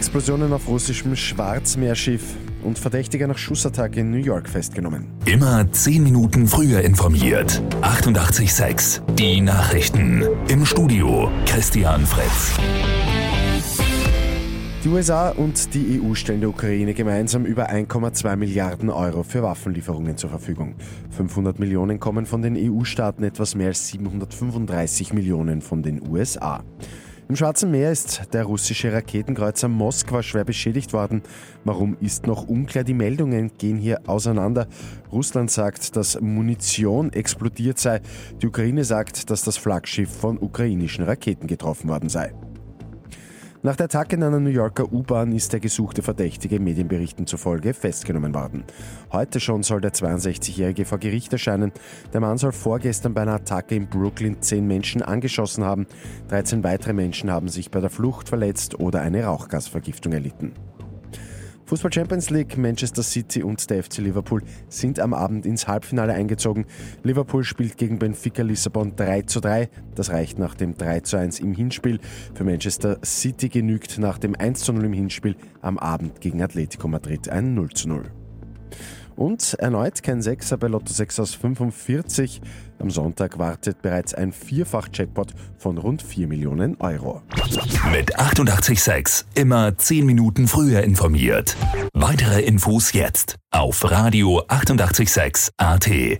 Explosionen auf russischem Schwarzmeerschiff und Verdächtiger nach Schussattacke in New York festgenommen. Immer 10 Minuten früher informiert. 88.6 Die Nachrichten. Im Studio Christian Fritz. Die USA und die EU stellen der Ukraine gemeinsam über 1,2 Milliarden Euro für Waffenlieferungen zur Verfügung. 500 Millionen kommen von den EU-Staaten, etwas mehr als 735 Millionen von den USA. Im Schwarzen Meer ist der russische Raketenkreuzer Moskwa schwer beschädigt worden. Warum ist noch unklar? Die Meldungen gehen hier auseinander. Russland sagt, dass Munition explodiert sei. Die Ukraine sagt, dass das Flaggschiff von ukrainischen Raketen getroffen worden sei. Nach der Attacke in einer New Yorker U-Bahn ist der gesuchte Verdächtige Medienberichten zufolge festgenommen worden. Heute schon soll der 62-Jährige vor Gericht erscheinen. Der Mann soll vorgestern bei einer Attacke in Brooklyn zehn Menschen angeschossen haben. 13 weitere Menschen haben sich bei der Flucht verletzt oder eine Rauchgasvergiftung erlitten. Fußball Champions League, Manchester City und der FC Liverpool sind am Abend ins Halbfinale eingezogen. Liverpool spielt gegen Benfica Lissabon 3 zu 3. Das reicht nach dem 3 zu 1 im Hinspiel. Für Manchester City genügt nach dem 1 zu 0 im Hinspiel am Abend gegen Atletico Madrid ein 0 zu 0. Und erneut kein Sechser bei Lotto 6 aus 45. Am Sonntag wartet bereits ein Vierfach-Jackpot von rund 4 Millionen Euro. Mit 886 immer 10 Minuten früher informiert. Weitere Infos jetzt auf Radio 886 AT.